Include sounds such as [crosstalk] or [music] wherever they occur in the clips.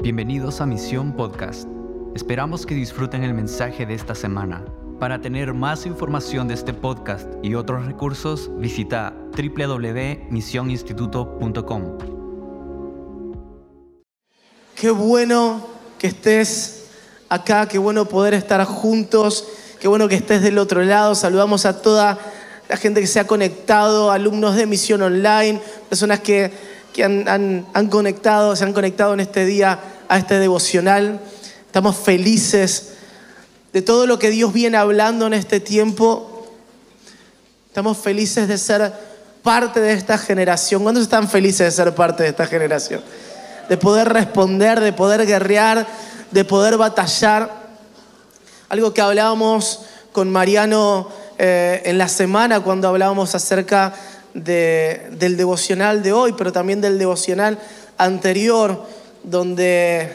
Bienvenidos a Misión Podcast. Esperamos que disfruten el mensaje de esta semana. Para tener más información de este podcast y otros recursos, visita www.misioninstituto.com. Qué bueno que estés acá, qué bueno poder estar juntos, qué bueno que estés del otro lado. Saludamos a toda la gente que se ha conectado, alumnos de Misión Online, personas que que han, conectado, se han conectado en este día a este devocional. Estamos felices de todo lo que Dios viene hablando en este tiempo. Estamos felices de ser parte de esta generación. ¿Cuántos están felices de ser parte de esta generación? De poder responder, de poder guerrear, de poder batallar. Algo que hablábamos con Mariano eh, en la semana cuando hablábamos acerca del devocional de hoy, pero también del devocional anterior, donde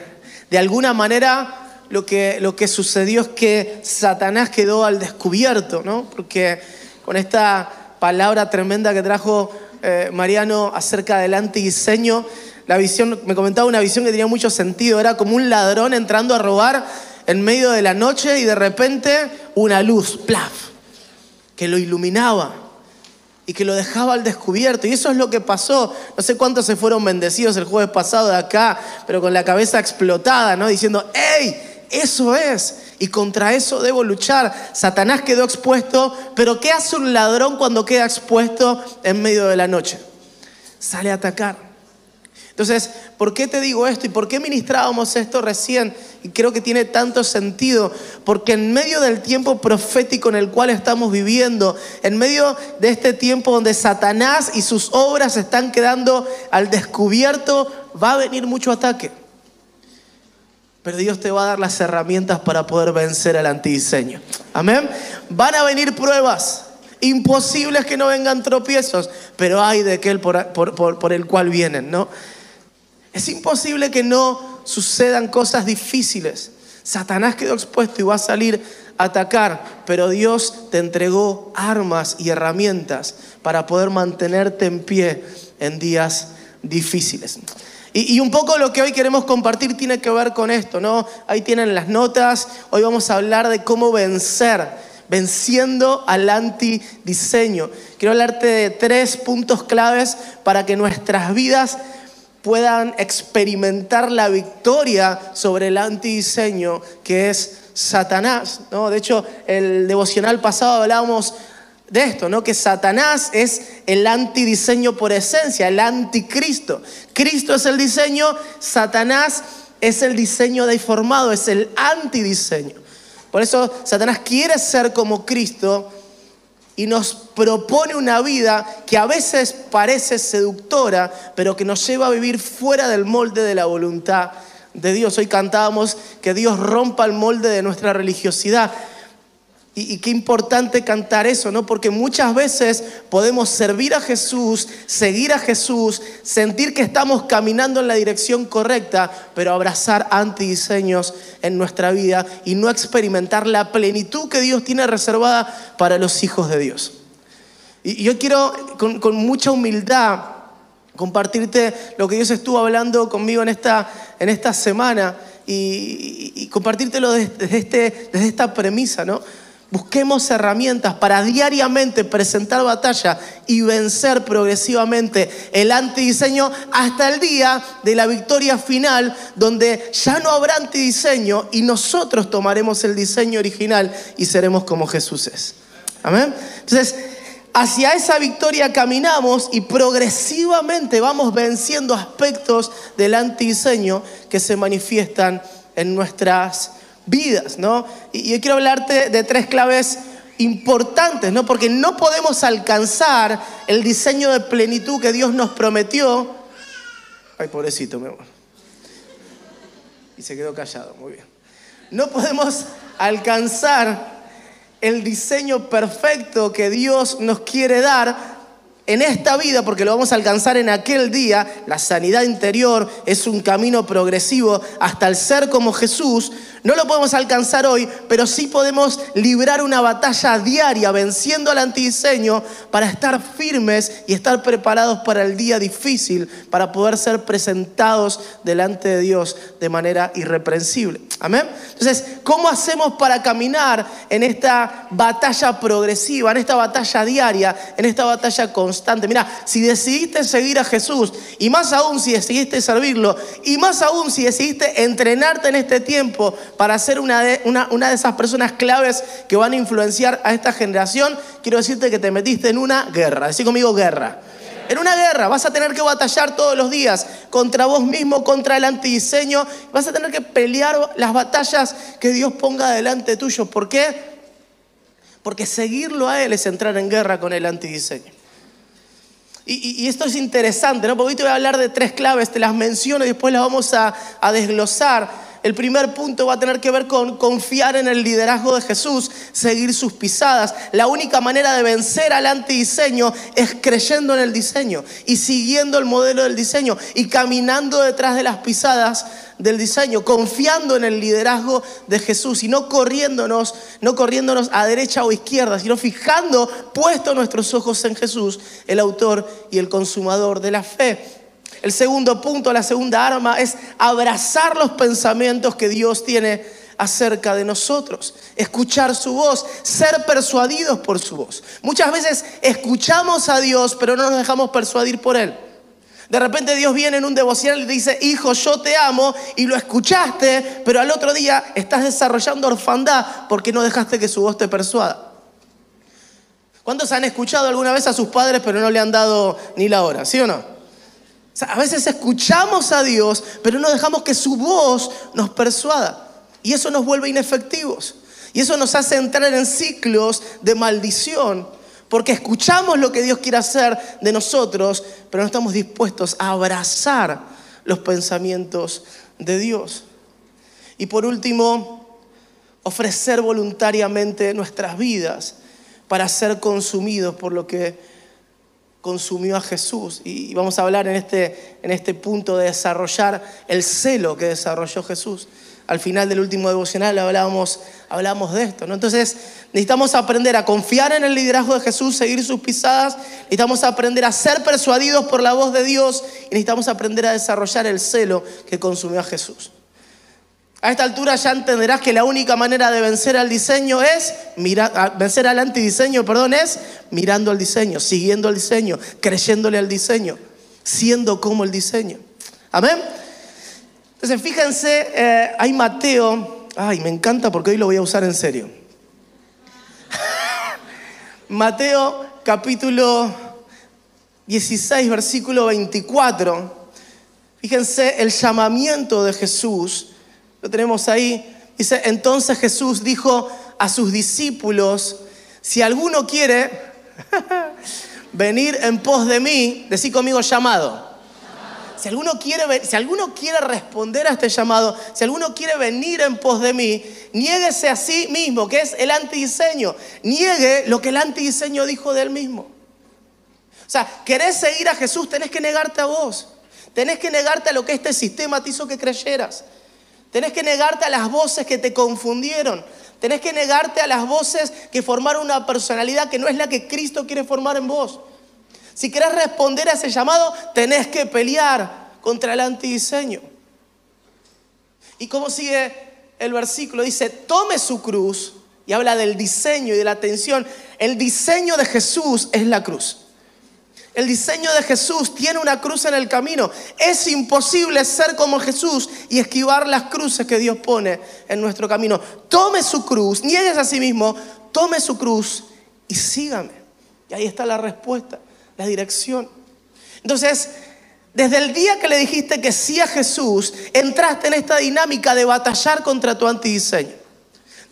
de alguna manera lo que, lo que sucedió es que Satanás quedó al descubierto, ¿no? Porque con esta palabra tremenda que trajo eh, Mariano acerca del antidiseño, la visión, me comentaba una visión que tenía mucho sentido, era como un ladrón entrando a robar en medio de la noche y de repente una luz, plaf, que lo iluminaba y que lo dejaba al descubierto. Y eso es lo que pasó. No sé cuántos se fueron bendecidos el jueves pasado de acá, pero con la cabeza explotada, ¿no? Diciendo, ¡hey! Eso es. Y contra eso debo luchar. Satanás quedó expuesto, pero ¿qué hace un ladrón cuando queda expuesto en medio de la noche? Sale a atacar. Entonces, ¿por qué te digo esto y por qué ministrábamos esto recién? Y creo que tiene tanto sentido, porque en medio del tiempo profético en el cual estamos viviendo, en medio de este tiempo donde Satanás y sus obras están quedando al descubierto, va a venir mucho ataque. Pero Dios te va a dar las herramientas para poder vencer al antidiseño. Amén. Van a venir pruebas. Imposibles que no vengan tropiezos, pero hay de aquel por, por el cual vienen, ¿no? Es imposible que no sucedan cosas difíciles. Satanás quedó expuesto y va a salir a atacar, pero Dios te entregó armas y herramientas para poder mantenerte en pie en días difíciles. Y, un poco lo que hoy queremos compartir tiene que ver con esto, ¿no? Ahí tienen las notas, hoy vamos a hablar de cómo vencer, venciendo al antidiseño. Quiero hablarte de tres puntos claves para que nuestras vidas puedan experimentar la victoria sobre el antidiseño que es Satanás. ¿no? De hecho, el devocional pasado hablábamos de esto, ¿no? Que Satanás es el antidiseño por esencia, el anticristo. Cristo es el diseño, Satanás es el diseño deformado, es el antidiseño. Por eso Satanás quiere ser como Cristo, y nos propone una vida que a veces parece seductora, pero que nos lleva a vivir fuera del molde de la voluntad de Dios. Hoy cantábamos que Dios rompa el molde de nuestra religiosidad. Y, qué importante cantar eso, ¿no? Porque muchas veces podemos servir a Jesús, seguir a Jesús, sentir que estamos caminando en la dirección correcta, pero abrazar antidiseños en nuestra vida y no experimentar la plenitud que Dios tiene reservada para los hijos de Dios. Y yo quiero con, mucha humildad compartirte lo que Dios estuvo hablando conmigo en esta, en esta semana y, compartírtelo desde, este, desde esta premisa, ¿no? Busquemos herramientas para diariamente presentar batalla y vencer progresivamente el antidiseño hasta el día de la victoria final, donde ya no habrá antidiseño y nosotros tomaremos el diseño original y seremos como Jesús es. Amén. Entonces, hacia esa victoria caminamos y progresivamente vamos venciendo aspectos del antidiseño que se manifiestan en nuestras ¿no? Y yo quiero hablarte de tres claves importantes, ¿no? Porque no podemos alcanzar el diseño de plenitud que Dios nos prometió. Ay, pobrecito, mi amor. Y se quedó callado, muy bien. No podemos alcanzar el diseño perfecto que Dios nos quiere dar en esta vida, porque lo vamos a alcanzar en aquel día, la sanidad interior es un camino progresivo hasta el ser como Jesús. No lo podemos alcanzar hoy, pero sí podemos librar una batalla diaria venciendo al antidiseño para estar firmes y estar preparados para el día difícil, para poder ser presentados delante de Dios de manera irreprensible. Amén. Entonces, ¿cómo hacemos para caminar en esta batalla progresiva, en esta batalla diaria, en esta batalla constante? Mira, si decidiste seguir a Jesús y más aún si decidiste servirlo y más aún si decidiste entrenarte en este tiempo para ser una de, una, una de esas personas claves que van a influenciar a esta generación, quiero decirte que te metiste en una guerra. Decí conmigo guerra. En una guerra vas a tener que batallar todos los días contra vos mismo, contra el antidiseño. Vas a tener que pelear las batallas que Dios ponga delante tuyo. ¿Por qué? Porque seguirlo a Él es entrar en guerra con el antidiseño. Y, y, esto es interesante, ¿no? Porque hoy te voy a hablar de tres claves, te las menciono y después las vamos a, a desglosar el primer punto va a tener que ver con confiar en el liderazgo de Jesús, seguir sus pisadas. La única manera de vencer al antidiseño es creyendo en el diseño y siguiendo el modelo del diseño y caminando detrás de las pisadas del diseño, confiando en el liderazgo de Jesús y no corriéndonos, no corriéndonos a derecha o izquierda, sino fijando puesto nuestros ojos en Jesús, el autor y el consumador de la fe. El segundo punto, la segunda arma es abrazar los pensamientos que Dios tiene acerca de nosotros, escuchar su voz, ser persuadidos por su voz. Muchas veces escuchamos a Dios, pero no nos dejamos persuadir por Él. De repente Dios viene en un devocional y dice, hijo, yo te amo, y lo escuchaste, pero al otro día estás desarrollando orfandad porque no dejaste que su voz te persuada. ¿Cuántos han escuchado alguna vez a sus padres pero no le han dado ni la hora? ¿Sí o no? A veces escuchamos a Dios, pero no dejamos que su voz nos persuada. Y eso nos vuelve inefectivos. Y eso nos hace entrar en ciclos de maldición, porque escuchamos lo que Dios quiere hacer de nosotros, pero no estamos dispuestos a abrazar los pensamientos de Dios. Y por último, ofrecer voluntariamente nuestras vidas para ser consumidos por lo que consumió a Jesús. Y vamos a hablar en este, en este punto de desarrollar el celo que desarrolló Jesús. Al final del último devocional hablábamos, hablamos de esto. ¿no? Entonces necesitamos aprender a confiar en el liderazgo de Jesús, seguir sus pisadas. Necesitamos aprender a ser persuadidos por la voz de Dios. Y necesitamos aprender a desarrollar el celo que consumió a Jesús. A esta altura ya entenderás que la única manera de vencer al diseño es mirar, vencer al antidiseño, perdón, es mirando al diseño, siguiendo al diseño, creyéndole al diseño, siendo como el diseño. Amén. Entonces, fíjense, eh, hay Mateo, ay, me encanta porque hoy lo voy a usar en serio. [laughs] Mateo capítulo 16, versículo 24. Fíjense el llamamiento de Jesús lo tenemos ahí. Dice, entonces Jesús dijo a sus discípulos, si alguno quiere [laughs] venir en pos de mí, decí conmigo llamado. Si alguno, quiere, si alguno quiere responder a este llamado, si alguno quiere venir en pos de mí, niéguese a sí mismo, que es el antidiseño. Niegue lo que el antidiseño dijo de él mismo. O sea, querés seguir a Jesús, tenés que negarte a vos. Tenés que negarte a lo que este sistema te hizo que creyeras. Tenés que negarte a las voces que te confundieron. Tenés que negarte a las voces que formaron una personalidad que no es la que Cristo quiere formar en vos. Si querés responder a ese llamado, tenés que pelear contra el antidiseño. ¿Y cómo sigue el versículo? Dice, tome su cruz y habla del diseño y de la atención. El diseño de Jesús es la cruz. El diseño de Jesús tiene una cruz en el camino. Es imposible ser como Jesús y esquivar las cruces que Dios pone en nuestro camino. Tome su cruz, niegues a sí mismo, tome su cruz y sígame. Y ahí está la respuesta, la dirección. Entonces, desde el día que le dijiste que sí a Jesús, entraste en esta dinámica de batallar contra tu antidiseño.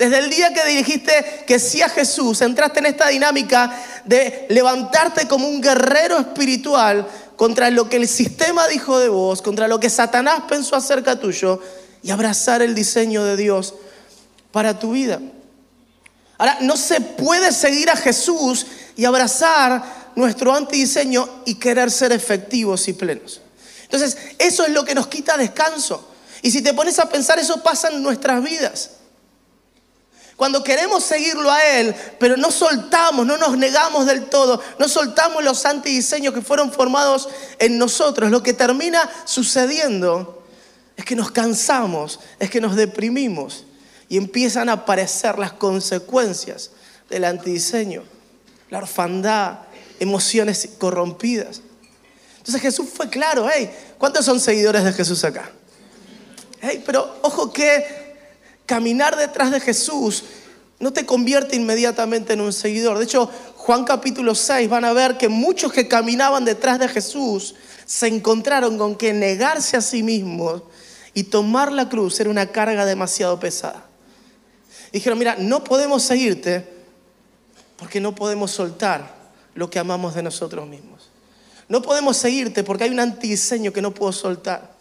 Desde el día que dijiste que sí a Jesús, entraste en esta dinámica de levantarte como un guerrero espiritual contra lo que el sistema dijo de vos, contra lo que Satanás pensó acerca tuyo y abrazar el diseño de Dios para tu vida. Ahora, no se puede seguir a Jesús y abrazar nuestro antidiseño y querer ser efectivos y plenos. Entonces, eso es lo que nos quita descanso. Y si te pones a pensar, eso pasa en nuestras vidas. Cuando queremos seguirlo a Él, pero no soltamos, no nos negamos del todo, no soltamos los antidiseños que fueron formados en nosotros, lo que termina sucediendo es que nos cansamos, es que nos deprimimos y empiezan a aparecer las consecuencias del antidiseño, la orfandad, emociones corrompidas. Entonces Jesús fue claro, hey, ¿cuántos son seguidores de Jesús acá? Hey, pero ojo que caminar detrás de Jesús no te convierte inmediatamente en un seguidor. De hecho, Juan capítulo 6 van a ver que muchos que caminaban detrás de Jesús se encontraron con que negarse a sí mismos y tomar la cruz era una carga demasiado pesada. Dijeron, mira, no podemos seguirte porque no podemos soltar lo que amamos de nosotros mismos. No podemos seguirte porque hay un antidiseño que no puedo soltar.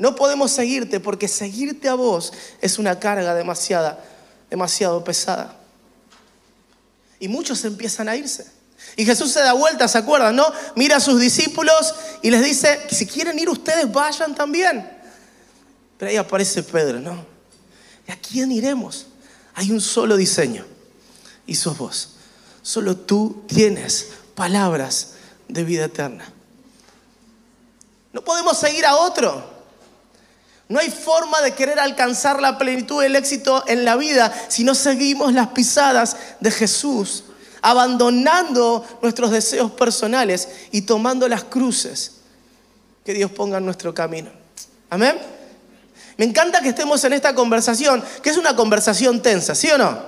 No podemos seguirte porque seguirte a vos es una carga demasiada, demasiado pesada. Y muchos empiezan a irse. Y Jesús se da vuelta, ¿se acuerdan? ¿No? Mira a sus discípulos y les dice, si quieren ir ustedes, vayan también. Pero ahí aparece Pedro, ¿no? ¿Y a quién iremos? Hay un solo diseño y sos vos. Solo tú tienes palabras de vida eterna. No podemos seguir a otro. No hay forma de querer alcanzar la plenitud del éxito en la vida si no seguimos las pisadas de Jesús, abandonando nuestros deseos personales y tomando las cruces que Dios ponga en nuestro camino. Amén. Me encanta que estemos en esta conversación, que es una conversación tensa, ¿sí o no?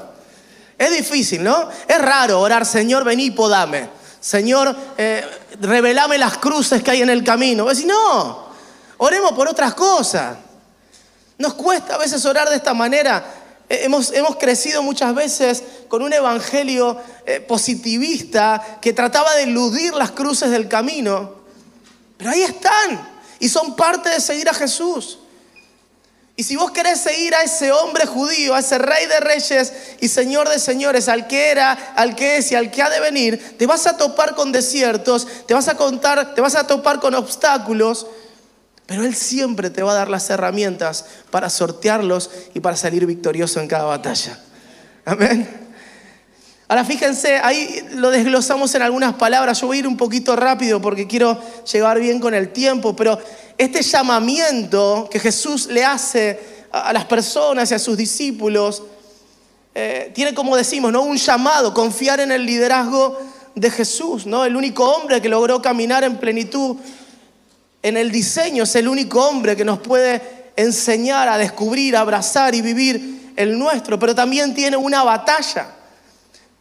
Es difícil, ¿no? Es raro orar, Señor, vení y podame. Señor, eh, revelame las cruces que hay en el camino. Decir, no, oremos por otras cosas. Nos cuesta a veces orar de esta manera. Eh, hemos, hemos crecido muchas veces con un evangelio eh, positivista que trataba de eludir las cruces del camino. Pero ahí están y son parte de seguir a Jesús. Y si vos querés seguir a ese hombre judío, a ese rey de reyes y señor de señores, al que era, al que es y al que ha de venir, te vas a topar con desiertos, te vas a contar, te vas a topar con obstáculos, pero Él siempre te va a dar las herramientas para sortearlos y para salir victorioso en cada batalla. Amén. Ahora fíjense, ahí lo desglosamos en algunas palabras. Yo voy a ir un poquito rápido porque quiero llegar bien con el tiempo, pero este llamamiento que Jesús le hace a las personas y a sus discípulos eh, tiene como decimos, ¿no? un llamado, confiar en el liderazgo de Jesús, ¿no? el único hombre que logró caminar en plenitud en el diseño es el único hombre que nos puede enseñar a descubrir, abrazar y vivir el nuestro, pero también tiene una batalla.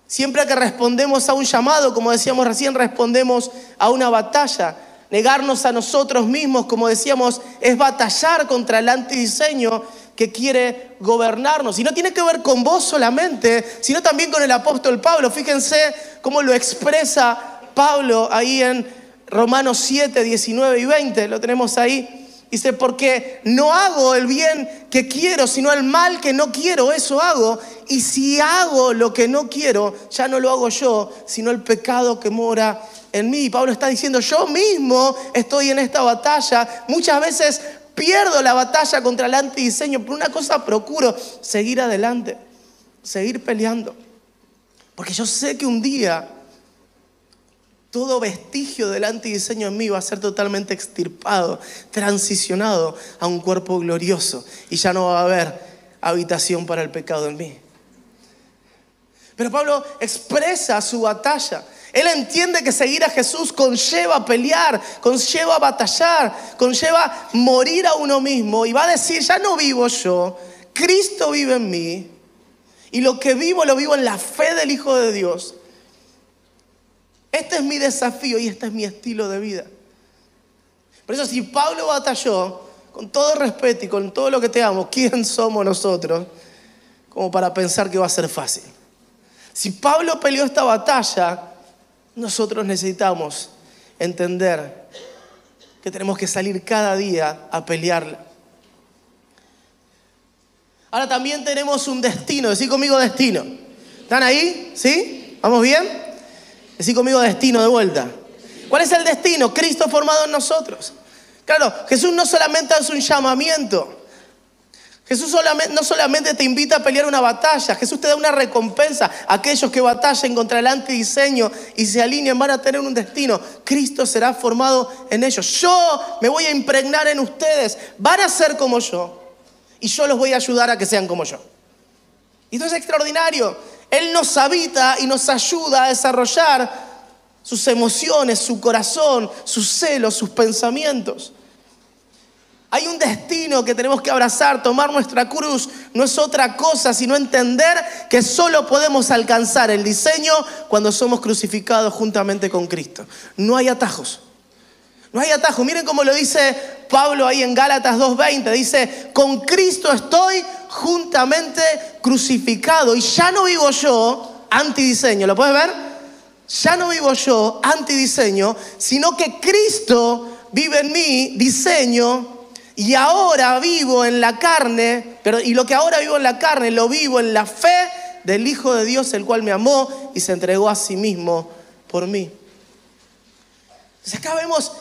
Siempre que respondemos a un llamado, como decíamos recién, respondemos a una batalla. Negarnos a nosotros mismos, como decíamos, es batallar contra el antidiseño que quiere gobernarnos. Y no tiene que ver con vos solamente, sino también con el apóstol Pablo. Fíjense cómo lo expresa Pablo ahí en Romanos 7, 19 y 20, lo tenemos ahí. Dice, porque no hago el bien que quiero, sino el mal que no quiero, eso hago. Y si hago lo que no quiero, ya no lo hago yo, sino el pecado que mora en mí. Pablo está diciendo, yo mismo estoy en esta batalla. Muchas veces pierdo la batalla contra el antidiseño, pero una cosa procuro, seguir adelante, seguir peleando. Porque yo sé que un día todo vestigio del antidiseño en mí va a ser totalmente extirpado, transicionado a un cuerpo glorioso y ya no va a haber habitación para el pecado en mí. Pero Pablo expresa su batalla. Él entiende que seguir a Jesús conlleva pelear, conlleva batallar, conlleva morir a uno mismo y va a decir, ya no vivo yo, Cristo vive en mí y lo que vivo lo vivo en la fe del Hijo de Dios este es mi desafío y este es mi estilo de vida. Por eso si Pablo batalló, con todo respeto y con todo lo que te amo, ¿quién somos nosotros como para pensar que va a ser fácil? Si Pablo peleó esta batalla, nosotros necesitamos entender que tenemos que salir cada día a pelearla. Ahora también tenemos un destino, decir conmigo destino. ¿Están ahí? ¿Sí? ¿Vamos bien? Decí conmigo destino de vuelta. ¿Cuál es el destino? Cristo formado en nosotros. Claro, Jesús no solamente hace un llamamiento, Jesús no solamente te invita a pelear una batalla, Jesús te da una recompensa. Aquellos que batallen contra el antidiseño y se alineen van a tener un destino. Cristo será formado en ellos. Yo me voy a impregnar en ustedes. Van a ser como yo. Y yo los voy a ayudar a que sean como yo. Y esto es extraordinario. Él nos habita y nos ayuda a desarrollar sus emociones, su corazón, sus celos, sus pensamientos. Hay un destino que tenemos que abrazar, tomar nuestra cruz. No es otra cosa sino entender que solo podemos alcanzar el diseño cuando somos crucificados juntamente con Cristo. No hay atajos. No hay atajos. Miren cómo lo dice Pablo ahí en Gálatas 2.20. Dice, con Cristo estoy juntamente crucificado. Y ya no vivo yo antidiseño. ¿Lo puedes ver? Ya no vivo yo antidiseño, sino que Cristo vive en mí, diseño y ahora vivo en la carne, pero, y lo que ahora vivo en la carne lo vivo en la fe del Hijo de Dios, el cual me amó y se entregó a sí mismo por mí. Entonces acá vemos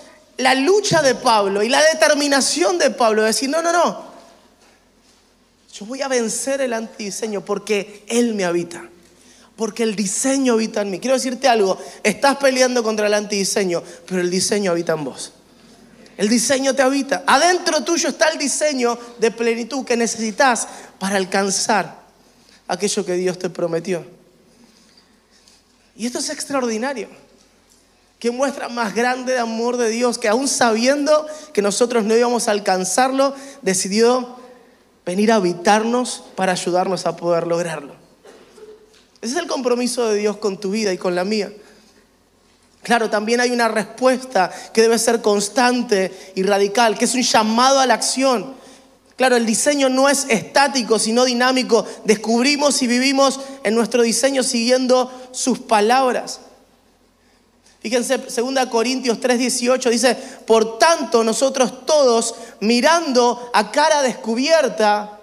la lucha de Pablo y la determinación de Pablo de decir, no, no, no, yo voy a vencer el antidiseño porque Él me habita, porque el diseño habita en mí. Quiero decirte algo, estás peleando contra el antidiseño, pero el diseño habita en vos. El diseño te habita. Adentro tuyo está el diseño de plenitud que necesitas para alcanzar aquello que Dios te prometió. Y esto es extraordinario. Que muestra más grande de amor de Dios que aún sabiendo que nosotros no íbamos a alcanzarlo, decidió venir a habitarnos para ayudarnos a poder lograrlo. Ese es el compromiso de Dios con tu vida y con la mía. Claro, también hay una respuesta que debe ser constante y radical, que es un llamado a la acción. Claro, el diseño no es estático, sino dinámico. Descubrimos y vivimos en nuestro diseño siguiendo sus palabras. Fíjense, 2 Corintios 3:18 dice, por tanto nosotros todos mirando a cara descubierta,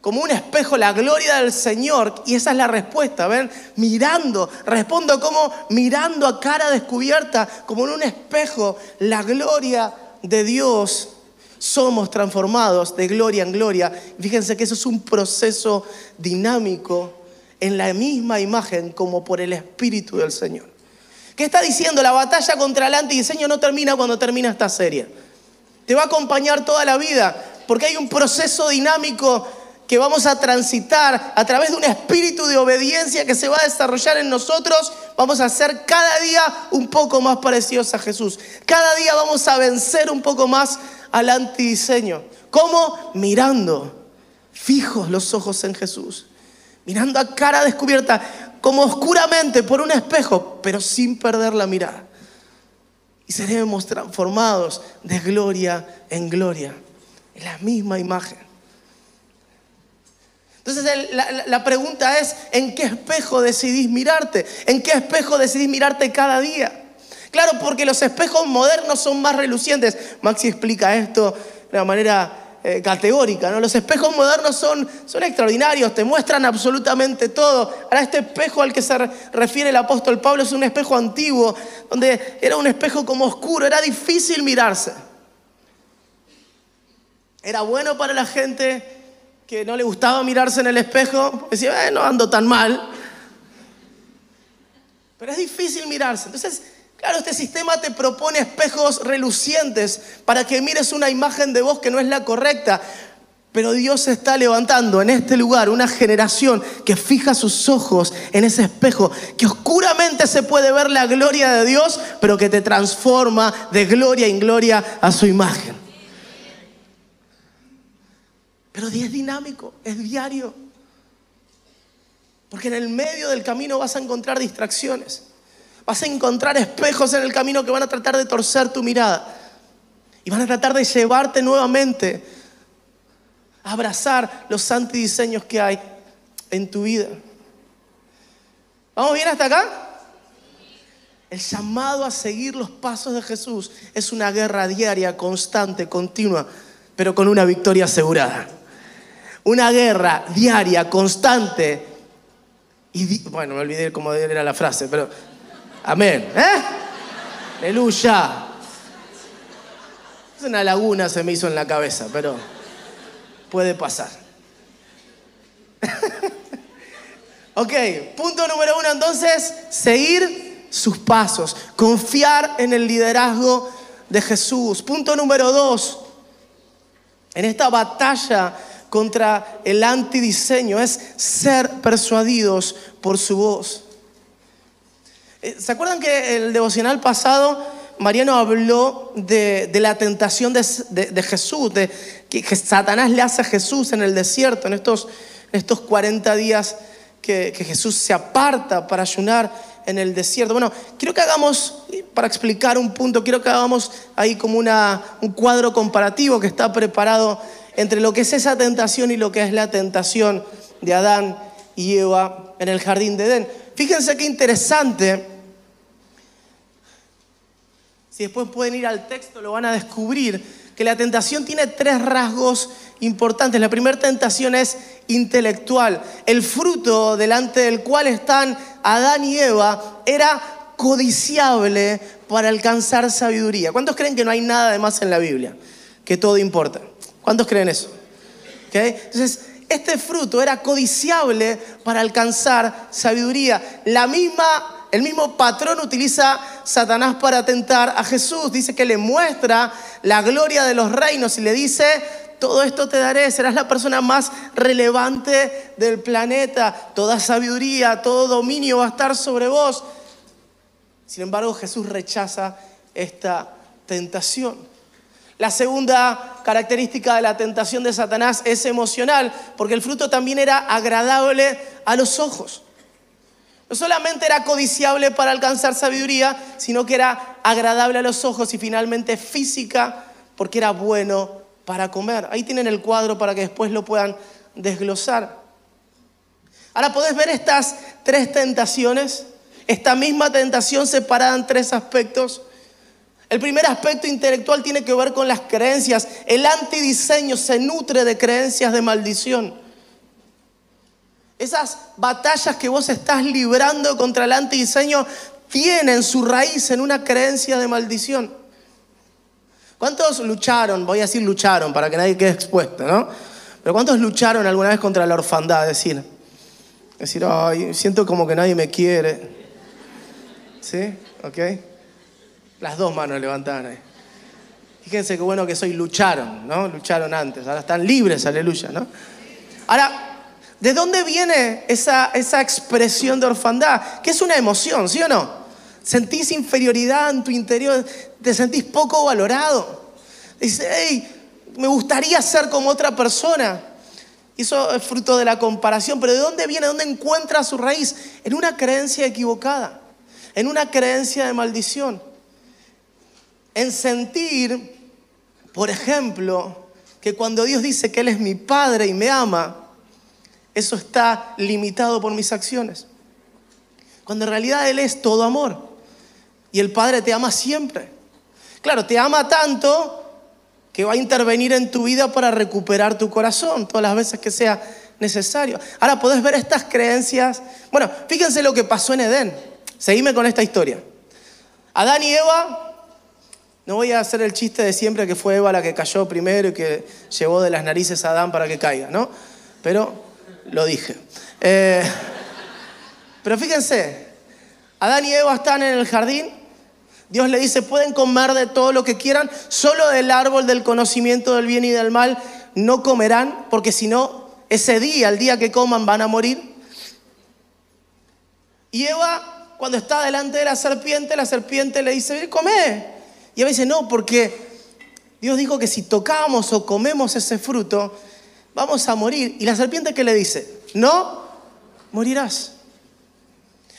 como un espejo la gloria del Señor. Y esa es la respuesta, ¿ven? Mirando, respondo como mirando a cara descubierta, como en un espejo, la gloria de Dios. Somos transformados de gloria en gloria. Fíjense que eso es un proceso dinámico en la misma imagen como por el Espíritu del Señor. ¿Qué está diciendo? La batalla contra el antidiseño no termina cuando termina esta serie. Te va a acompañar toda la vida, porque hay un proceso dinámico que vamos a transitar a través de un espíritu de obediencia que se va a desarrollar en nosotros, vamos a ser cada día un poco más parecidos a Jesús. Cada día vamos a vencer un poco más al antidiseño. ¿Cómo? Mirando fijos los ojos en Jesús. Mirando a cara descubierta, como oscuramente por un espejo, pero sin perder la mirada. Y seremos transformados de gloria en gloria, en la misma imagen. Entonces la, pregunta es, ¿en qué espejo decidís mirarte? ¿En qué espejo decidís mirarte cada día? Claro, porque los espejos modernos son más relucientes. Maxi explica esto de una manera eh, categórica. ¿no? Los espejos modernos son, son extraordinarios, te muestran absolutamente todo. Ahora este espejo al que se refiere el apóstol Pablo es un espejo antiguo, donde era un espejo como oscuro, era difícil mirarse. Era bueno para la gente que no le gustaba mirarse en el espejo, decía, eh, no ando tan mal. Pero es difícil mirarse. Entonces, claro, este sistema te propone espejos relucientes para que mires una imagen de vos que no es la correcta. Pero Dios está levantando en este lugar una generación que fija sus ojos en ese espejo, que oscuramente se puede ver la gloria de Dios, pero que te transforma de gloria en gloria a su imagen. Pero es dinámico, es diario. Porque en el medio del camino vas a encontrar distracciones. Vas a encontrar espejos en el camino que van a tratar de torcer tu mirada. Y van a tratar de llevarte nuevamente a abrazar los antidiseños que hay en tu vida. ¿Vamos bien hasta acá? El llamado a seguir los pasos de Jesús es una guerra diaria, constante, continua, pero con una victoria asegurada una guerra diaria, constante. Y bueno, me olvidé cómo era la frase, pero amén. ¿Eh? Aleluya. Es una laguna se me hizo en la cabeza, pero puede pasar. [laughs] ok, punto número uno entonces, seguir sus pasos, confiar en el liderazgo de Jesús. Punto número dos, en esta batalla contra el antidiseño es ser persuadidos por su voz. Eh, ¿Se acuerdan que el devocional pasado Mariano habló de, la tentación de, Jesús, de que, Satanás le hace a Jesús en el desierto, en estos, estos 40 días que, Jesús se aparta para ayunar en el desierto. Bueno, quiero que hagamos, para explicar un punto, quiero que hagamos ahí como una, un cuadro comparativo que está preparado entre lo que es esa tentación y lo que es la tentación de Adán y Eva en el jardín de Edén. Fíjense qué interesante. Si después pueden ir al texto, lo van a descubrir que la tentación tiene tres rasgos importantes. La primera tentación es intelectual. El fruto delante del cual están Adán y Eva era codiciable para alcanzar sabiduría. ¿Cuántos creen que no hay nada de más en la Biblia? Que todo importa. ¿Cuántos creen eso? Entonces, este fruto era codiciable para alcanzar sabiduría. La misma, el mismo patrón utiliza Satanás para tentar a Jesús. Dice que le muestra la gloria de los reinos y le dice, todo esto te daré, serás la persona más relevante del planeta, toda sabiduría, todo dominio va a estar sobre vos. Sin embargo, Jesús rechaza esta tentación. La segunda característica de la tentación de Satanás es emocional, porque el fruto también era agradable a los ojos. No solamente era codiciable para alcanzar sabiduría, sino que era agradable a los ojos y finalmente física, porque era bueno para comer. Ahí tienen el cuadro para que después lo puedan desglosar. Ahora podés ver estas tres tentaciones, esta misma tentación separada en tres aspectos. El primer aspecto intelectual tiene que ver con las creencias. El antidiseño se nutre de creencias de maldición. Esas batallas que vos estás librando contra el antidiseño tienen su raíz en una creencia de maldición. ¿Cuántos lucharon? Voy a decir lucharon para que nadie quede expuesto, ¿no? Pero ¿cuántos lucharon alguna vez contra la orfandad? Decir, decir, siento como que nadie me quiere. ¿Sí? ¿Ok? Las dos manos levantaron ahí. Fíjense qué bueno que soy, lucharon, ¿no? Lucharon antes, ahora están libres, aleluya, ¿no? Ahora, ¿de dónde viene esa, esa expresión de orfandad? Que es una emoción, ¿sí o no? Sentís inferioridad en tu interior, te sentís poco valorado. Dices, hey, me gustaría ser como otra persona. Eso es fruto de la comparación, pero ¿de dónde viene? ¿Dónde encuentra su raíz? En una creencia equivocada, en una creencia de maldición en sentir, por ejemplo, que cuando Dios dice que Él es mi Padre y me ama, eso está limitado por mis acciones. Cuando en realidad Él es todo amor. Y el Padre te ama siempre. Claro, te ama tanto que va a intervenir en tu vida para recuperar tu corazón todas las veces que sea necesario. Ahora podés ver estas creencias. Bueno, fíjense lo que pasó en Edén. Seguime con esta historia. Adán y Eva no voy a hacer el chiste de siempre que fue Eva la que cayó primero y que llevó de las narices a Adán para que caiga, ¿no? Pero lo dije. Eh, pero fíjense, Adán y Eva están en el jardín. Dios le dice, pueden comer de todo lo que quieran, solo del árbol del conocimiento del bien y del mal no comerán, porque si no, ese día, el día que coman, van a morir. Y Eva, cuando está delante de la serpiente, la serpiente le dice, come. Y a veces no, porque Dios dijo que si tocamos o comemos ese fruto, vamos a morir. ¿Y la serpiente qué le dice? No, morirás.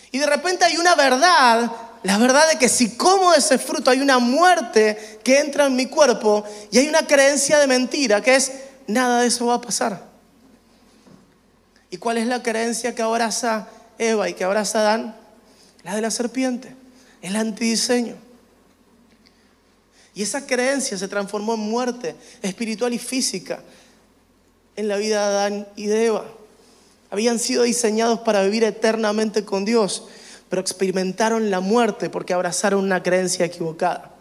Y de repente hay una verdad, la verdad de que si como ese fruto hay una muerte que entra en mi cuerpo y hay una creencia de mentira, que es nada de eso va a pasar. ¿Y cuál es la creencia que abraza Eva y que abraza Adán? La de la serpiente, el antidiseño. Y esa creencia se transformó en muerte espiritual y física en la vida de Adán y de Eva. Habían sido diseñados para vivir eternamente con Dios, pero experimentaron la muerte porque abrazaron una creencia equivocada,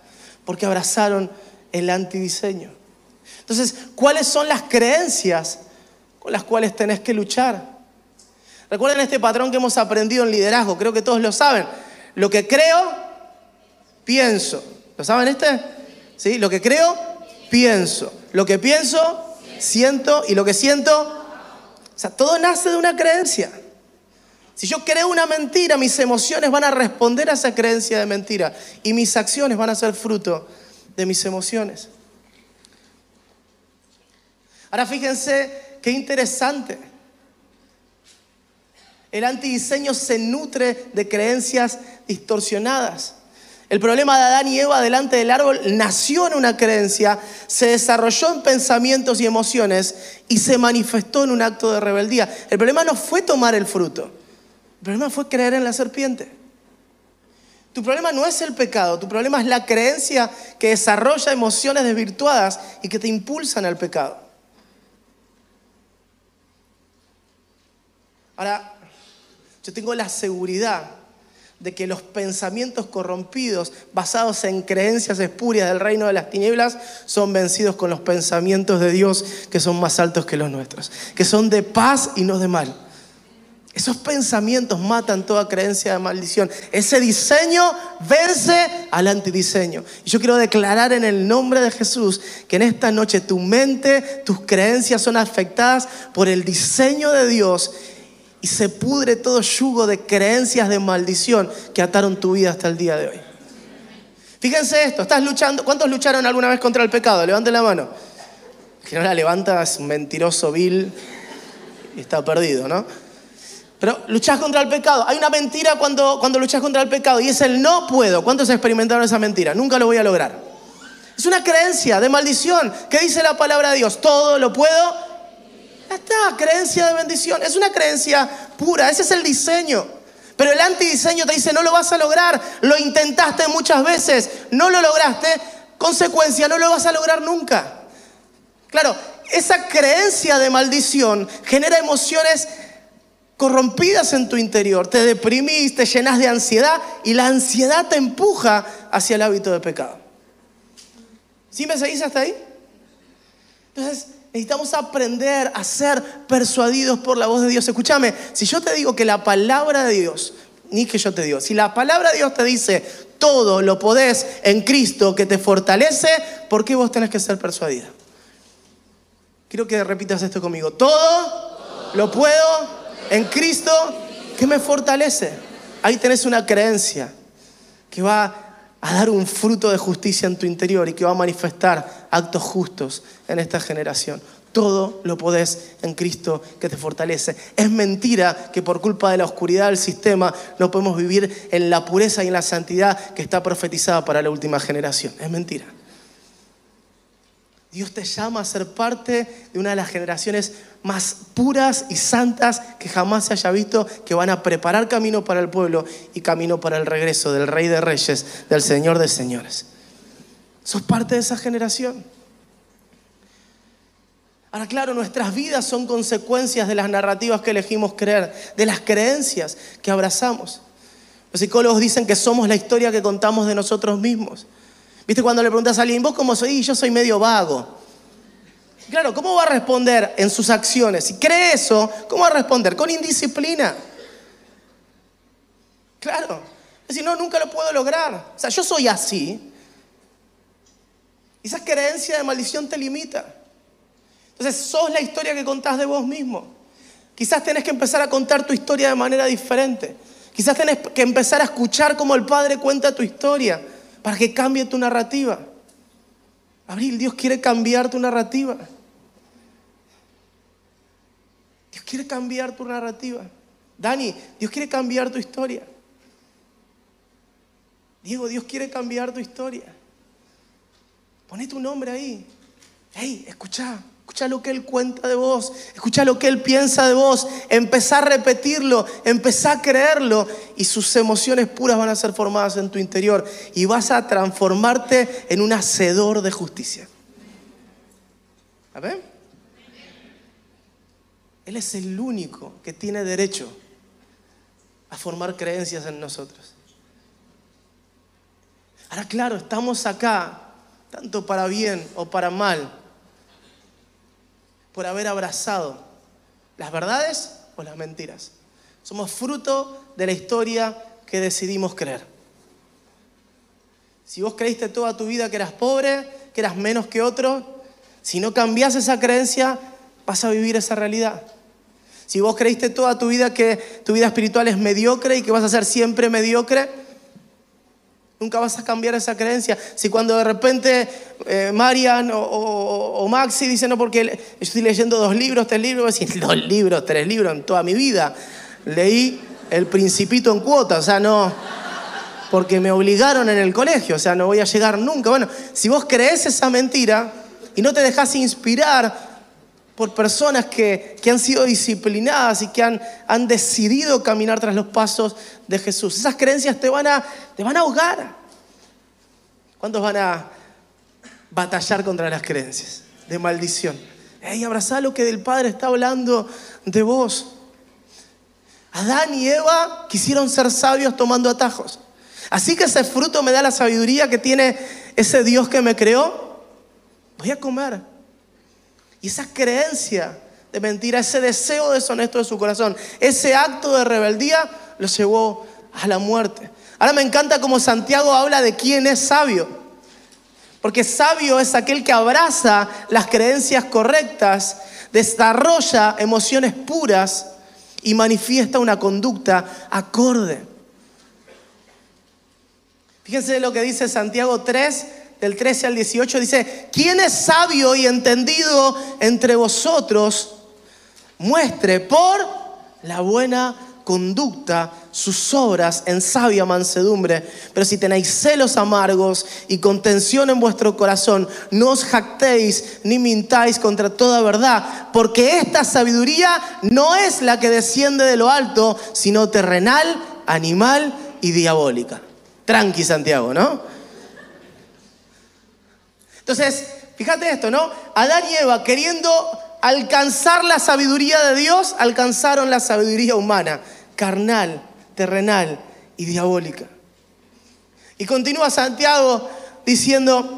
porque abrazaron el antidiseño. Entonces, ¿cuáles son las creencias con las cuales tenés que luchar? Recuerden este patrón que hemos aprendido en liderazgo, creo que todos lo saben. Lo que creo, pienso. ¿Lo saben este? ¿Sí? Lo que creo, pienso. Lo que pienso, siento. Y lo que siento, o sea, todo nace de una creencia. Si yo creo una mentira, mis emociones van a responder a esa creencia de mentira y mis acciones van a ser fruto de mis emociones. Ahora fíjense qué interesante. El antidiseño se nutre de creencias distorsionadas. El problema de Adán y Eva delante del árbol nació en una creencia, se desarrolló en pensamientos y emociones y se manifestó en un acto de rebeldía. El problema no fue tomar el fruto, el problema fue creer en la serpiente. Tu problema no es el pecado, tu problema es la creencia que desarrolla emociones desvirtuadas y que te impulsan al pecado. Ahora, yo tengo la seguridad de que los pensamientos corrompidos basados en creencias espurias del reino de las tinieblas son vencidos con los pensamientos de Dios que son más altos que los nuestros, que son de paz y no de mal. Esos pensamientos matan toda creencia de maldición. Ese diseño vence al antidiseño. Y yo quiero declarar en el nombre de Jesús que en esta noche tu mente, tus creencias son afectadas por el diseño de Dios y se pudre todo yugo de creencias de maldición que ataron tu vida hasta el día de hoy. Fíjense esto, estás luchando, ¿cuántos lucharon alguna vez contra el pecado? Levanten la mano. Que no la levanta, es un mentiroso vil y está perdido, ¿no? Pero luchás contra el pecado. Hay una mentira cuando, cuando luchás contra el pecado y es el no puedo. ¿Cuántos experimentaron esa mentira? Nunca lo voy a lograr. Es una creencia de maldición. ¿Qué dice la palabra de Dios? Todo lo puedo ya está, creencia de bendición. Es una creencia pura, ese es el diseño. Pero el antidiseño te dice, no lo vas a lograr. Lo intentaste muchas veces, no lo lograste. Consecuencia, no lo vas a lograr nunca. Claro, esa creencia de maldición genera emociones corrompidas en tu interior. Te deprimís, te llenas de ansiedad y la ansiedad te empuja hacia el hábito de pecado. ¿Sí me seguís hasta ahí? Entonces, Necesitamos aprender a ser persuadidos por la voz de Dios. Escúchame, si yo te digo que la palabra de Dios, ni que yo te digo, si la palabra de Dios te dice todo lo podés en Cristo que te fortalece, ¿por qué vos tenés que ser persuadida? Quiero que repitas esto conmigo. Todo lo puedo en Cristo que me fortalece. Ahí tenés una creencia que va a dar un fruto de justicia en tu interior y que va a manifestar actos justos en esta generación. Todo lo podés en Cristo que te fortalece. Es mentira que por culpa de la oscuridad del sistema no podemos vivir en la pureza y en la santidad que está profetizada para la última generación. Es mentira. Dios te llama a ser parte de una de las generaciones más puras y santas que jamás se haya visto, que van a preparar camino para el pueblo y camino para el regreso del Rey de Reyes, del Señor de Señores. Sos parte de esa generación. Ahora, claro, nuestras vidas son consecuencias de las narrativas que elegimos creer, de las creencias que abrazamos. Los psicólogos dicen que somos la historia que contamos de nosotros mismos. ¿Viste cuando le preguntas a alguien, vos cómo soy? Yo soy medio vago. Claro, ¿cómo va a responder en sus acciones? Si cree eso, ¿cómo va a responder? Con indisciplina. Claro. Es decir, no, nunca lo puedo lograr. O sea, yo soy así. Esa creencia de maldición te limita. Entonces, sos la historia que contás de vos mismo. Quizás tenés que empezar a contar tu historia de manera diferente. Quizás tenés que empezar a escuchar cómo el Padre cuenta tu historia para que cambie tu narrativa. Abril, Dios quiere cambiar tu narrativa. Dios quiere cambiar tu narrativa. Dani, Dios quiere cambiar tu historia. Diego, Dios quiere cambiar tu historia. Poné tu nombre ahí. Hey, escucha. Escucha lo que Él cuenta de vos, escucha lo que Él piensa de vos, empezá a repetirlo, empezá a creerlo. Y sus emociones puras van a ser formadas en tu interior. Y vas a transformarte en un hacedor de justicia. ¿A Él es el único que tiene derecho a formar creencias en nosotros. Ahora, claro, estamos acá, tanto para bien o para mal por haber abrazado las verdades o las mentiras. Somos fruto de la historia que decidimos creer. Si vos creíste toda tu vida que eras pobre, que eras menos que otro, si no cambias esa creencia, vas a vivir esa realidad. Si vos creíste toda tu vida que tu vida espiritual es mediocre y que vas a ser siempre mediocre, nunca vas a cambiar esa creencia. Si cuando de repente eh, Marian o, Maxi dicen, no, porque yo estoy leyendo dos libros, tres libros, [laughs] dos libros, tres libros en toda mi vida. Leí El Principito en cuota, o sea, no, porque me obligaron en el colegio, o sea, no voy a llegar nunca. Bueno, si vos crees esa mentira y no te dejas inspirar por personas que, han sido disciplinadas y que han, han, decidido caminar tras los pasos de Jesús. Esas creencias te van a, te van a ahogar. ¿Cuántos van a batallar contra las creencias de maldición? Hey, abrazá lo que del Padre está hablando de vos. Adán y Eva quisieron ser sabios tomando atajos. Así que ese fruto me da la sabiduría que tiene ese Dios que me creó. Voy a comer y esa creencia de mentira, ese deseo deshonesto de su corazón, ese acto de rebeldía, lo llevó a la muerte. Ahora me encanta como Santiago habla de quién es sabio. Porque sabio es aquel que abraza las creencias correctas, desarrolla emociones puras y manifiesta una conducta acorde. Fíjense lo que dice Santiago 3, del 13 al 18 dice, ¿quién es sabio y entendido entre vosotros? Muestre por la buena conducta sus obras en sabia mansedumbre. Pero si tenéis celos amargos y contención en vuestro corazón, no os jactéis ni mintáis contra toda verdad, porque esta sabiduría no es la que desciende de lo alto, sino terrenal, animal y diabólica. Tranqui, Santiago, ¿no? Entonces, fíjate esto, ¿no? Adán y Eva queriendo alcanzar la sabiduría de Dios, alcanzaron la sabiduría humana, carnal, terrenal y diabólica. Y continúa Santiago diciendo,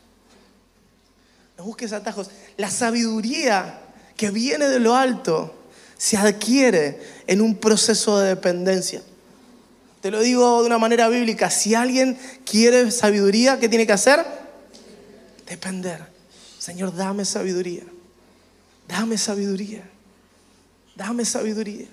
busques atajos. La sabiduría que viene de lo alto se adquiere en un proceso de dependencia. Te lo digo de una manera bíblica, si alguien quiere sabiduría, ¿qué tiene que hacer? Depender. Señor, dame sabiduría. Dame sabiduría. Dame sabiduría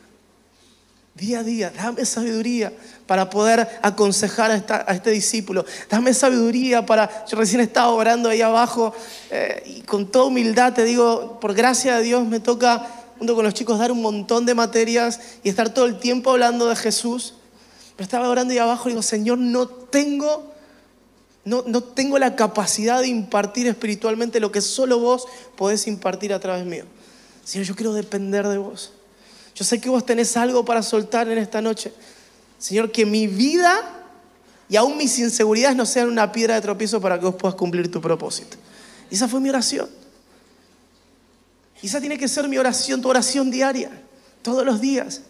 día a día. Dame sabiduría para poder aconsejar a, este discípulo. Dame sabiduría para... Yo recién estaba orando ahí abajo eh, y con toda humildad te digo, por gracia de Dios me toca junto con los chicos dar un montón de materias y estar todo el tiempo hablando de Jesús. Pero estaba orando ahí abajo y digo, Señor, no tengo... No, no tengo la capacidad de impartir espiritualmente lo que solo vos podés impartir a través mío. Señor, yo quiero depender de vos. Yo sé que vos tenés algo para soltar en esta noche. Señor, que mi vida y aún mis inseguridades no sean una piedra de tropiezo para que vos puedas cumplir tu propósito. Y esa fue mi oración. Y esa tiene que ser mi oración, tu oración diaria, todos los días.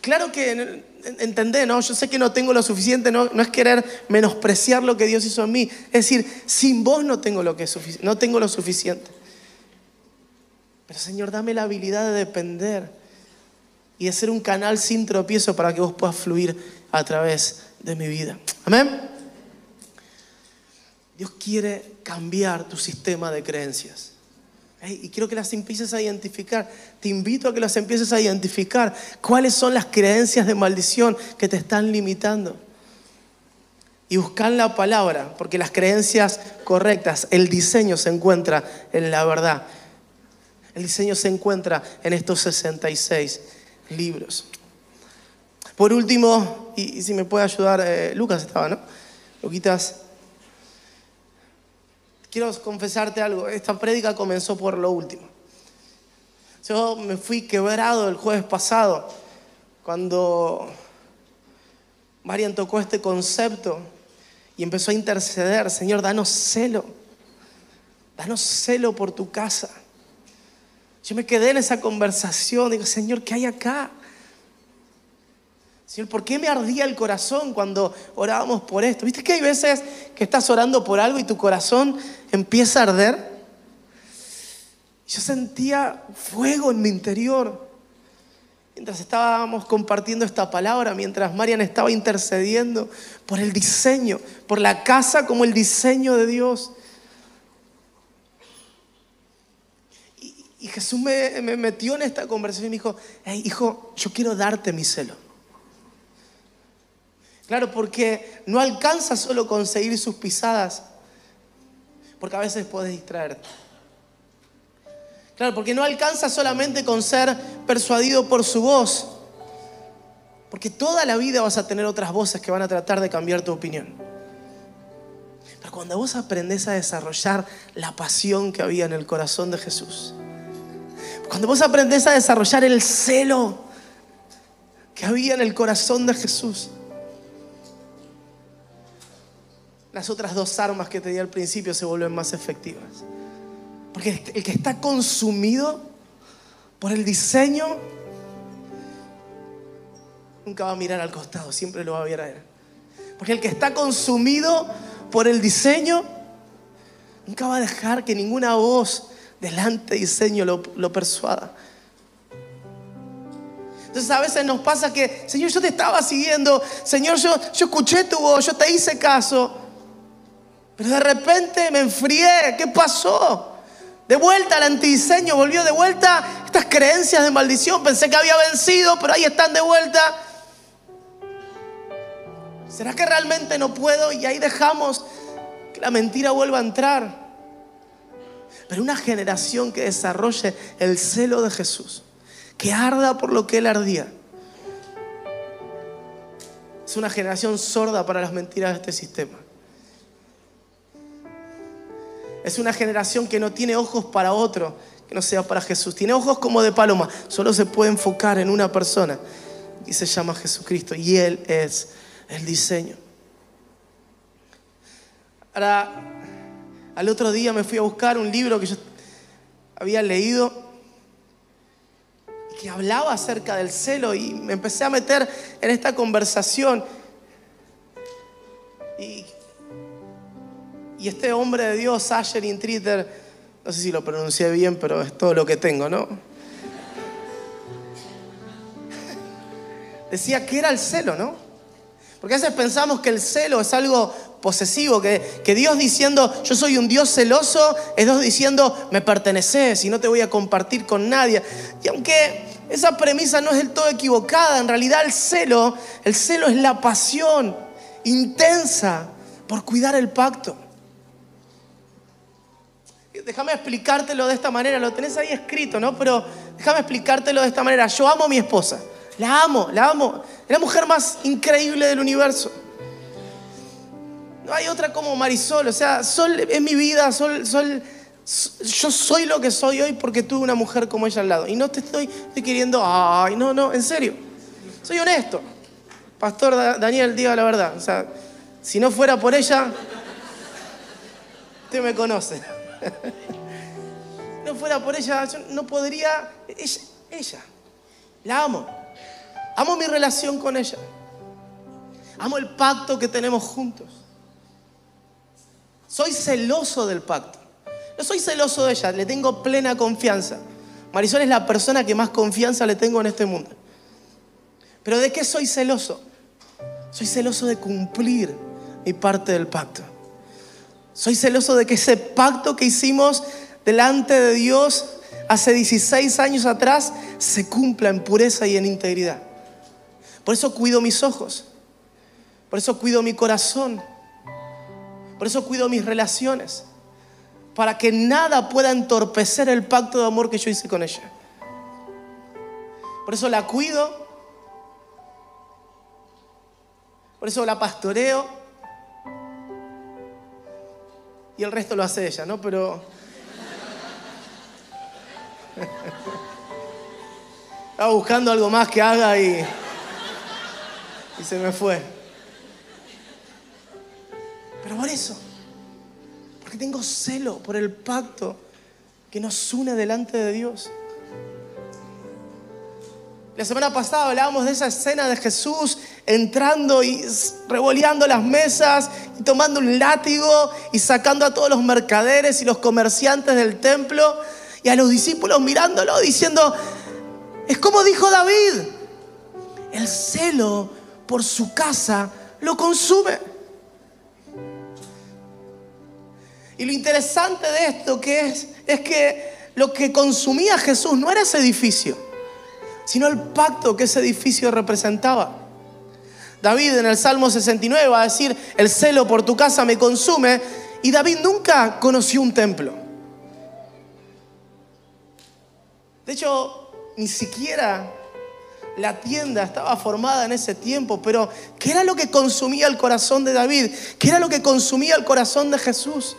Claro que entendé, ¿no? Yo sé que no tengo lo suficiente, no, no es querer menospreciar lo que Dios hizo en mí. Es decir, sin vos no tengo lo, que no tengo lo suficiente. Señor, dame la habilidad de depender y de ser un canal sin tropiezo para que vos puedas fluir a través de mi vida. Amén. Dios quiere cambiar tu sistema de creencias. Y quiero que las empieces a identificar. Te invito a que las empieces a identificar. ¿Cuáles son las creencias de maldición que te están limitando? Y buscar la palabra, porque las creencias correctas, el diseño se encuentra en la verdad. El diseño se encuentra en estos 66 libros. Por último, y, si me puede ayudar, eh, Lucas estaba, ¿no? Luquitas. quiero confesarte algo. Esta prédica comenzó por lo último. Yo me fui quebrado el jueves pasado cuando Marian tocó este concepto y empezó a interceder. Señor, danos celo. Danos celo por tu casa. Yo me quedé en esa conversación. Digo, Señor, ¿qué hay acá? Señor, ¿por qué me ardía el corazón cuando orábamos por esto? ¿Viste que hay veces que estás orando por algo y tu corazón empieza a arder? Yo sentía fuego en mi interior. Mientras estábamos compartiendo esta palabra, mientras Marian estaba intercediendo por el diseño, por la casa como el diseño de Dios. Y, Jesús me, me, metió en esta conversación y me dijo, hey, hijo, yo quiero darte mi celo. Claro, porque no alcanza solo con seguir sus pisadas, porque a veces puedes distraerte. Claro, porque no alcanza solamente con ser persuadido por su voz, porque toda la vida vas a tener otras voces que van a tratar de cambiar tu opinión. Pero cuando vos aprendés a desarrollar la pasión que había en el corazón de Jesús, cuando vos aprendés a desarrollar el celo que había en el corazón de Jesús, las otras dos armas que te di al principio se vuelven más efectivas. Porque el que está consumido por el diseño nunca va a mirar al costado, siempre lo va a ver a él. Porque el que está consumido por el diseño nunca va a dejar que ninguna voz delante de diseño lo, lo persuada. Entonces a veces nos pasa que, Señor, yo te estaba siguiendo, Señor, yo, yo escuché tu voz, yo te hice caso, pero de repente me enfrié. ¿Qué pasó? De vuelta al antidiseño, volvió de vuelta estas creencias de maldición. Pensé que había vencido, pero ahí están de vuelta. ¿Será que realmente no puedo? Y ahí dejamos que la mentira vuelva a entrar. Pero una generación que desarrolle el celo de Jesús, que arda por lo que él ardía, es una generación sorda para las mentiras de este sistema. Es una generación que no tiene ojos para otro que no sea para Jesús. Tiene ojos como de paloma. Solo se puede enfocar en una persona y se llama Jesucristo. Y Él es el diseño. Ahora, al otro día me fui a buscar un libro que yo había leído que hablaba acerca del celo y me empecé a meter en esta conversación. Y y este hombre de Dios, Asher Intriter, no sé si lo pronuncié bien, pero es todo lo que tengo, ¿no? Decía que era el celo, ¿no? Porque a veces pensamos que el celo es algo posesivo, que, que, Dios diciendo, yo soy un Dios celoso, es Dios diciendo, me perteneces y no te voy a compartir con nadie. Y aunque esa premisa no es del todo equivocada, en realidad el celo, el celo es la pasión intensa por cuidar el pacto déjame explicártelo de esta manera, lo tenés ahí escrito, ¿no? Pero déjame explicártelo de esta manera. Yo amo a mi esposa, la amo, la amo. Es la mujer más increíble del universo. No hay otra como Marisol, o sea, Sol es mi vida, Sol, Sol, yo soy lo que soy hoy porque tuve una mujer como ella al lado. Y no te estoy, estoy queriendo, ay, no, no, en serio. Soy honesto. Pastor Daniel, diga la verdad. O sea, si no fuera por ella, usted me conoce. [laughs] no fuera por ella, yo no podría. Ella, ella, la amo. Amo mi relación con ella. Amo el pacto que tenemos juntos. Soy celoso del pacto. No soy celoso de ella, le tengo plena confianza. Marisol es la persona que más confianza le tengo en este mundo. Pero ¿de qué soy celoso? Soy celoso de cumplir mi parte del pacto. Soy celoso de que ese pacto que hicimos delante de Dios hace 16 años atrás se cumpla en pureza y en integridad. Por eso cuido mis ojos. Por eso cuido mi corazón. Por eso cuido mis relaciones. Para que nada pueda entorpecer el pacto de amor que yo hice con ella. Por eso la cuido. Por eso la pastoreo y el resto lo hace ella, ¿no? Pero... [laughs] Estaba buscando algo más que haga y, y se me fue. Pero por eso, porque tengo celo por el pacto que nos une delante de Dios. La semana pasada hablábamos de esa escena de Jesús entrando y revoleando las mesas y tomando un látigo y sacando a todos los mercaderes y los comerciantes del templo y a los discípulos mirándolo diciendo, es como dijo David, el celo por su casa lo consume. Y lo interesante de esto que es, es que lo que consumía Jesús no era ese edificio, sino el pacto que ese edificio representaba. David en el Salmo 69 va a decir, el celo por tu casa me consume, y David nunca conoció un templo. De hecho, ni siquiera la tienda estaba formada en ese tiempo, pero ¿qué era lo que consumía el corazón de David? ¿Qué era lo que consumía el corazón de Jesús?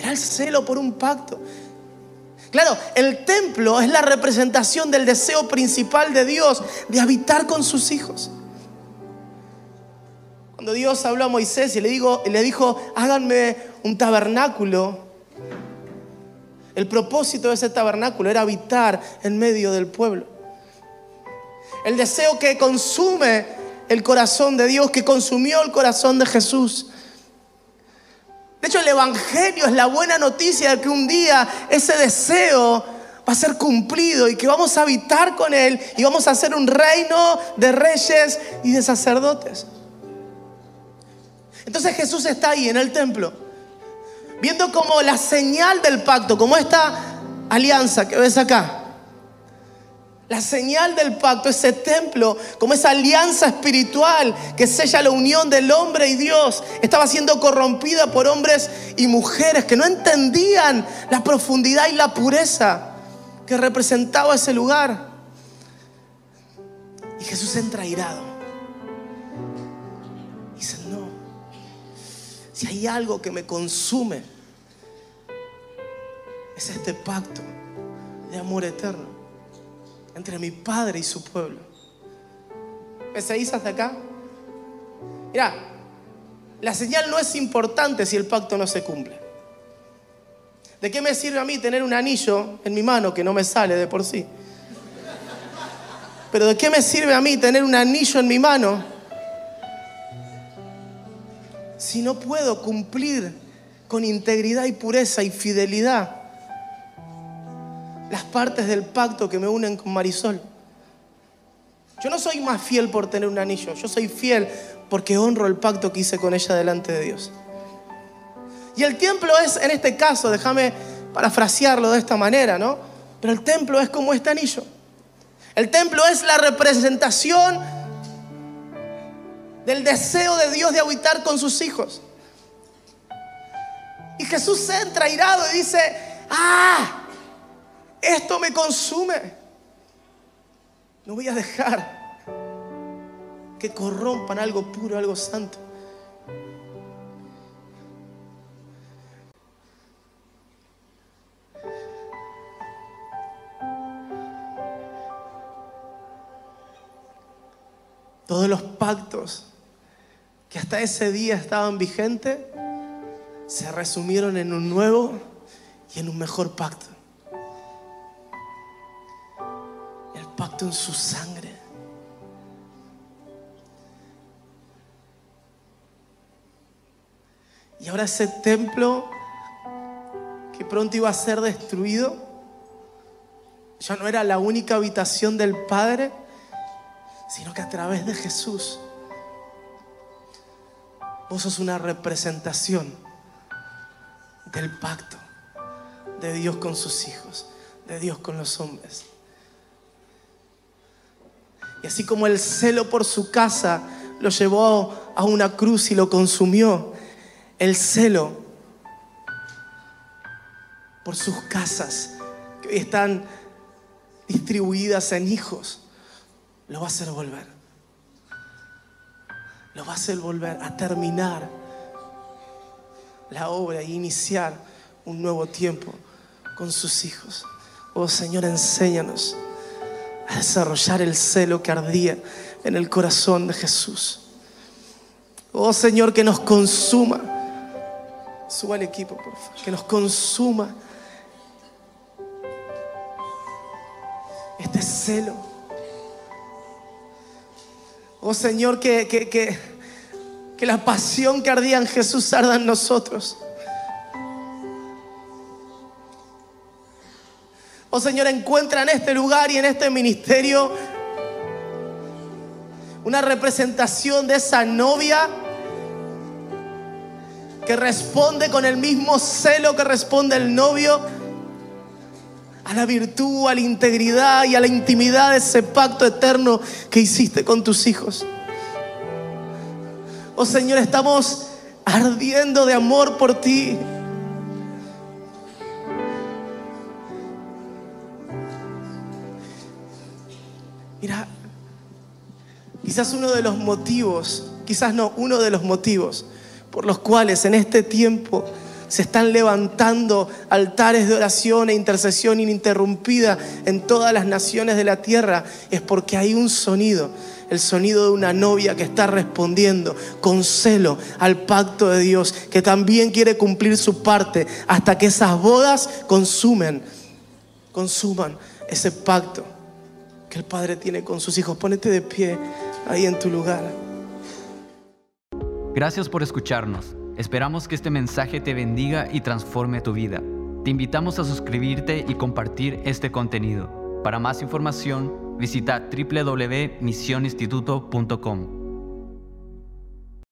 Era el celo por un pacto. Claro, el templo es la representación del deseo principal de Dios de habitar con sus hijos. Cuando Dios habló a Moisés y le, digo, le dijo, háganme un tabernáculo, el propósito de ese tabernáculo era habitar en medio del pueblo. El deseo que consume el corazón de Dios, que consumió el corazón de Jesús. De hecho, el Evangelio es la buena noticia de que un día ese deseo va a ser cumplido y que vamos a habitar con Él y vamos a ser un reino de reyes y de sacerdotes. Entonces Jesús está ahí en el templo, viendo como la señal del pacto, como esta alianza que ves acá. La señal del pacto, ese templo, como esa alianza espiritual que sella la unión del hombre y Dios, estaba siendo corrompida por hombres y mujeres que no entendían la profundidad y la pureza que representaba ese lugar. Y Jesús entra irado. Dice, no, si hay algo que me consume, es este pacto de amor eterno entre mi Padre y su pueblo. ¿Me seguís hasta acá? Mira, la señal no es importante si el pacto no se cumple. ¿De qué me sirve a mí tener un anillo en mi mano que no me sale de por sí? Pero ¿de qué me sirve a mí tener un anillo en mi mano si no puedo cumplir con integridad y pureza y fidelidad las partes del pacto que me unen con Marisol. Yo no soy más fiel por tener un anillo, yo soy fiel porque honro el pacto que hice con ella delante de Dios. Y el templo es, en este caso, déjame parafrasearlo de esta manera, ¿no? Pero el templo es como este anillo. El templo es la representación del deseo de Dios de habitar con sus hijos. Y Jesús entra irado y dice, ah, esto me consume. No voy a dejar que corrompan algo puro, algo santo. Todos los pactos que hasta ese día estaban vigentes se resumieron en un nuevo y en un mejor pacto. En su sangre. Y ahora ese templo que pronto iba a ser destruido, ya no era la única habitación del Padre, sino que a través de Jesús, vos sos una representación del pacto de Dios con sus hijos, de Dios con los hombres. Y así como el celo por su casa lo llevó a una cruz y lo consumió, el celo por sus casas, que hoy están distribuidas en hijos, lo va a hacer volver. Lo va a hacer volver a terminar la obra y iniciar un nuevo tiempo con sus hijos. Oh Señor, enséñanos a desarrollar el celo que ardía en el corazón de Jesús. Oh Señor, que nos consuma. Suba el equipo, por favor. Que nos consuma este celo. Oh Señor, que, que, que, que la pasión que ardía en Jesús arda en nosotros. Oh Señor, encuentra en este lugar y en este ministerio una representación de esa novia que responde con el mismo celo que responde el novio a la virtud, a la integridad y a la intimidad de ese pacto eterno que hiciste con tus hijos. Oh Señor, estamos ardiendo de amor por ti. Quizás uno de los motivos, quizás no, uno de los motivos por los cuales en este tiempo se están levantando altares de oración e intercesión ininterrumpida en todas las naciones de la tierra, es porque hay un sonido, el sonido de una novia que está respondiendo con celo al pacto de Dios, que también quiere cumplir su parte hasta que esas bodas consumen, consuman ese pacto que el Padre tiene con sus hijos. Ponete de pie ahí en tu lugar. Gracias por escucharnos. Esperamos que este mensaje te bendiga y transforme tu vida. Te invitamos a suscribirte y compartir este contenido. Para más información, visita www.misioninstituto.com.